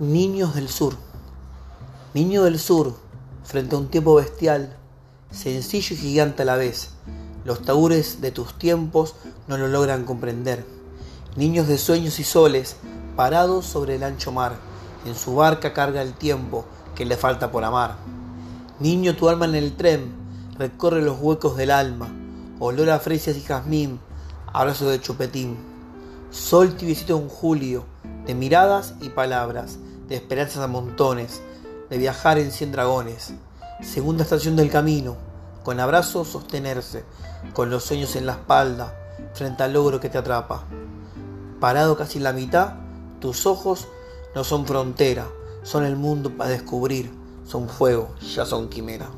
Niños del Sur. Niño del Sur, frente a un tiempo bestial, sencillo y gigante a la vez. Los taúres de tus tiempos no lo logran comprender. Niños de sueños y soles, parados sobre el ancho mar, en su barca carga el tiempo que le falta por amar. Niño, tu alma en el tren recorre los huecos del alma, olor a fresias y jazmín, abrazo de chupetín. Sol tibiecito en julio, de miradas y palabras, de esperanzas a montones, de viajar en cien dragones. Segunda estación del camino, con abrazos sostenerse, con los sueños en la espalda, frente al logro que te atrapa. Parado casi en la mitad, tus ojos no son frontera, son el mundo para descubrir, son fuego, ya son quimera.